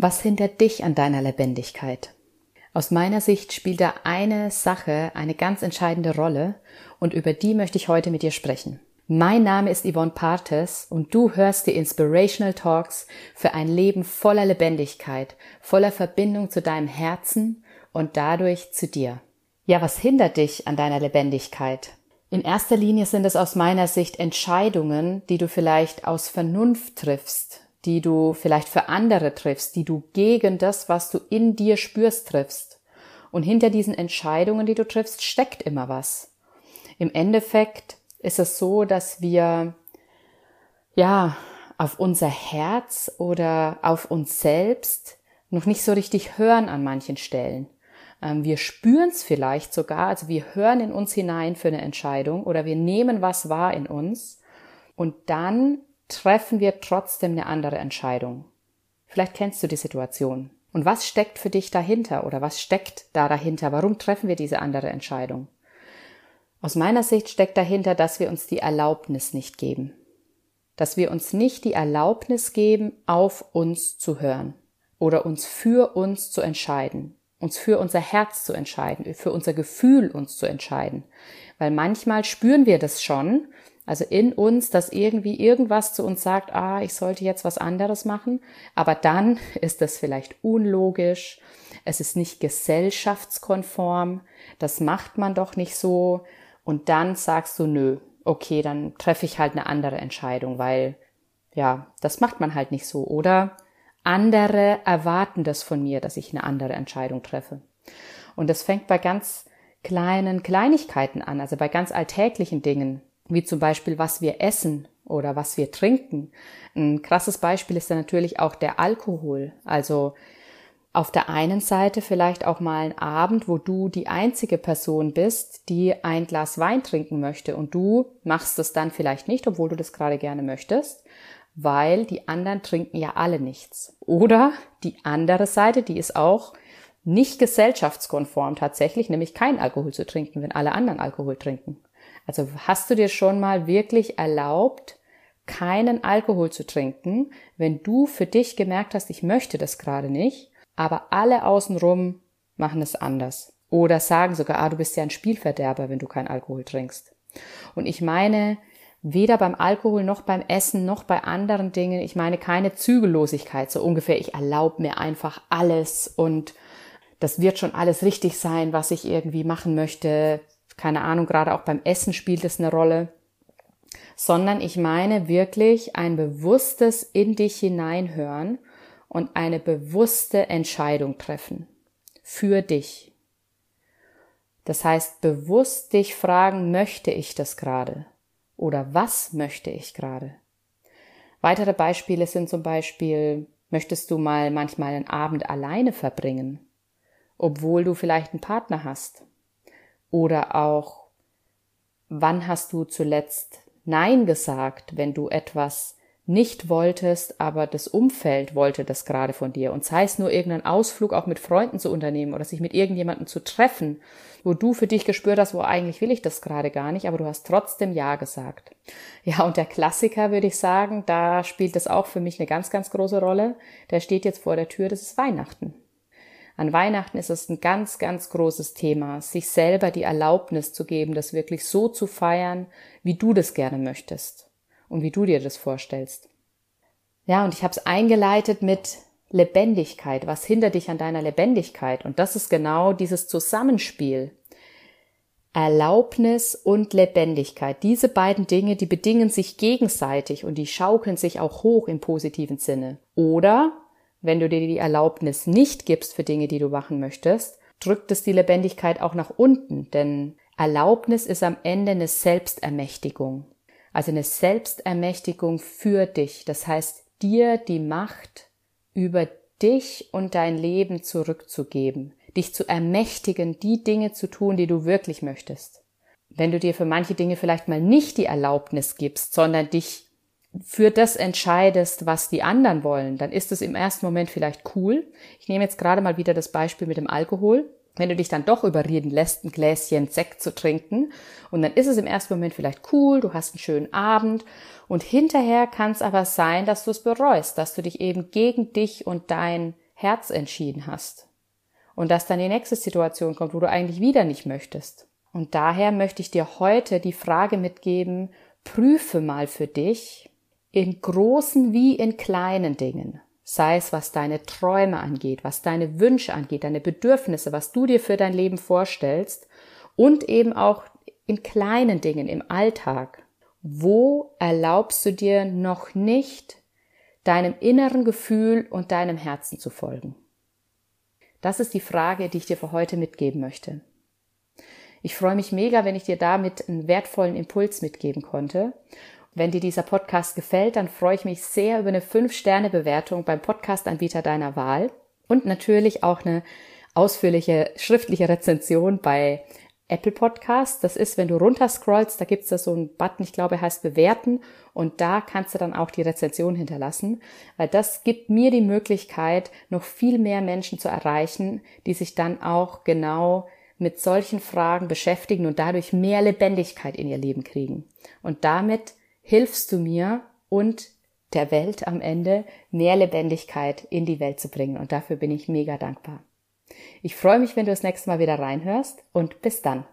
Was hindert dich an deiner Lebendigkeit? Aus meiner Sicht spielt da eine Sache eine ganz entscheidende Rolle und über die möchte ich heute mit dir sprechen. Mein Name ist Yvonne Partes und du hörst die Inspirational Talks für ein Leben voller Lebendigkeit, voller Verbindung zu deinem Herzen und dadurch zu dir. Ja, was hindert dich an deiner Lebendigkeit? In erster Linie sind es aus meiner Sicht Entscheidungen, die du vielleicht aus Vernunft triffst, die du vielleicht für andere triffst, die du gegen das, was du in dir spürst, triffst. Und hinter diesen Entscheidungen, die du triffst, steckt immer was. Im Endeffekt ist es so, dass wir, ja, auf unser Herz oder auf uns selbst noch nicht so richtig hören an manchen Stellen. Ähm, wir spüren es vielleicht sogar, also wir hören in uns hinein für eine Entscheidung oder wir nehmen was wahr in uns und dann treffen wir trotzdem eine andere Entscheidung. Vielleicht kennst du die Situation. Und was steckt für dich dahinter oder was steckt da dahinter? Warum treffen wir diese andere Entscheidung? Aus meiner Sicht steckt dahinter, dass wir uns die Erlaubnis nicht geben. Dass wir uns nicht die Erlaubnis geben, auf uns zu hören oder uns für uns zu entscheiden, uns für unser Herz zu entscheiden, für unser Gefühl uns zu entscheiden. Weil manchmal spüren wir das schon, also in uns, dass irgendwie irgendwas zu uns sagt, ah, ich sollte jetzt was anderes machen, aber dann ist das vielleicht unlogisch, es ist nicht gesellschaftskonform, das macht man doch nicht so. Und dann sagst du, nö, okay, dann treffe ich halt eine andere Entscheidung, weil ja, das macht man halt nicht so. Oder andere erwarten das von mir, dass ich eine andere Entscheidung treffe. Und das fängt bei ganz kleinen Kleinigkeiten an, also bei ganz alltäglichen Dingen wie zum Beispiel was wir essen oder was wir trinken. Ein krasses Beispiel ist dann natürlich auch der Alkohol. Also auf der einen Seite vielleicht auch mal ein Abend, wo du die einzige Person bist, die ein Glas Wein trinken möchte und du machst es dann vielleicht nicht, obwohl du das gerade gerne möchtest, weil die anderen trinken ja alle nichts. Oder die andere Seite, die ist auch nicht gesellschaftskonform tatsächlich, nämlich kein Alkohol zu trinken, wenn alle anderen Alkohol trinken. Also hast du dir schon mal wirklich erlaubt, keinen Alkohol zu trinken, wenn du für dich gemerkt hast, ich möchte das gerade nicht, aber alle außenrum machen es anders. Oder sagen sogar, ah, du bist ja ein Spielverderber, wenn du keinen Alkohol trinkst. Und ich meine, weder beim Alkohol noch beim Essen noch bei anderen Dingen, ich meine keine Zügellosigkeit, so ungefähr, ich erlaube mir einfach alles und das wird schon alles richtig sein, was ich irgendwie machen möchte keine Ahnung, gerade auch beim Essen spielt es eine Rolle, sondern ich meine wirklich ein bewusstes in dich hineinhören und eine bewusste Entscheidung treffen. Für dich. Das heißt, bewusst dich fragen, möchte ich das gerade? Oder was möchte ich gerade? Weitere Beispiele sind zum Beispiel, möchtest du mal manchmal einen Abend alleine verbringen, obwohl du vielleicht einen Partner hast? Oder auch, wann hast du zuletzt Nein gesagt, wenn du etwas nicht wolltest, aber das Umfeld wollte das gerade von dir. Und sei es nur irgendeinen Ausflug auch mit Freunden zu unternehmen oder sich mit irgendjemandem zu treffen, wo du für dich gespürt hast, wo eigentlich will ich das gerade gar nicht, aber du hast trotzdem Ja gesagt. Ja, und der Klassiker würde ich sagen, da spielt das auch für mich eine ganz, ganz große Rolle. Der steht jetzt vor der Tür, das ist Weihnachten. An Weihnachten ist es ein ganz, ganz großes Thema, sich selber die Erlaubnis zu geben, das wirklich so zu feiern, wie du das gerne möchtest und wie du dir das vorstellst. Ja, und ich habe es eingeleitet mit Lebendigkeit. Was hindert dich an deiner Lebendigkeit? Und das ist genau dieses Zusammenspiel. Erlaubnis und Lebendigkeit. Diese beiden Dinge, die bedingen sich gegenseitig und die schaukeln sich auch hoch im positiven Sinne. Oder wenn du dir die Erlaubnis nicht gibst für Dinge, die du machen möchtest, drückt es die Lebendigkeit auch nach unten, denn Erlaubnis ist am Ende eine Selbstermächtigung. Also eine Selbstermächtigung für dich. Das heißt, dir die Macht über dich und dein Leben zurückzugeben, dich zu ermächtigen, die Dinge zu tun, die du wirklich möchtest. Wenn du dir für manche Dinge vielleicht mal nicht die Erlaubnis gibst, sondern dich für das entscheidest, was die anderen wollen, dann ist es im ersten Moment vielleicht cool. Ich nehme jetzt gerade mal wieder das Beispiel mit dem Alkohol. Wenn du dich dann doch überreden lässt, ein Gläschen Sekt zu trinken, und dann ist es im ersten Moment vielleicht cool, du hast einen schönen Abend, und hinterher kann es aber sein, dass du es bereust, dass du dich eben gegen dich und dein Herz entschieden hast. Und dass dann die nächste Situation kommt, wo du eigentlich wieder nicht möchtest. Und daher möchte ich dir heute die Frage mitgeben, prüfe mal für dich in großen wie in kleinen Dingen, sei es was deine Träume angeht, was deine Wünsche angeht, deine Bedürfnisse, was du dir für dein Leben vorstellst und eben auch in kleinen Dingen im Alltag. Wo erlaubst du dir noch nicht deinem inneren Gefühl und deinem Herzen zu folgen? Das ist die Frage, die ich dir für heute mitgeben möchte. Ich freue mich mega, wenn ich dir damit einen wertvollen Impuls mitgeben konnte. Wenn dir dieser Podcast gefällt, dann freue ich mich sehr über eine 5-Sterne-Bewertung beim Podcast-Anbieter deiner Wahl und natürlich auch eine ausführliche schriftliche Rezension bei Apple Podcast. Das ist, wenn du runterscrollst, da gibt's da so einen Button, ich glaube, er heißt bewerten und da kannst du dann auch die Rezension hinterlassen, weil das gibt mir die Möglichkeit, noch viel mehr Menschen zu erreichen, die sich dann auch genau mit solchen Fragen beschäftigen und dadurch mehr Lebendigkeit in ihr Leben kriegen. Und damit hilfst du mir und der Welt am Ende mehr Lebendigkeit in die Welt zu bringen. Und dafür bin ich mega dankbar. Ich freue mich, wenn du das nächste Mal wieder reinhörst und bis dann.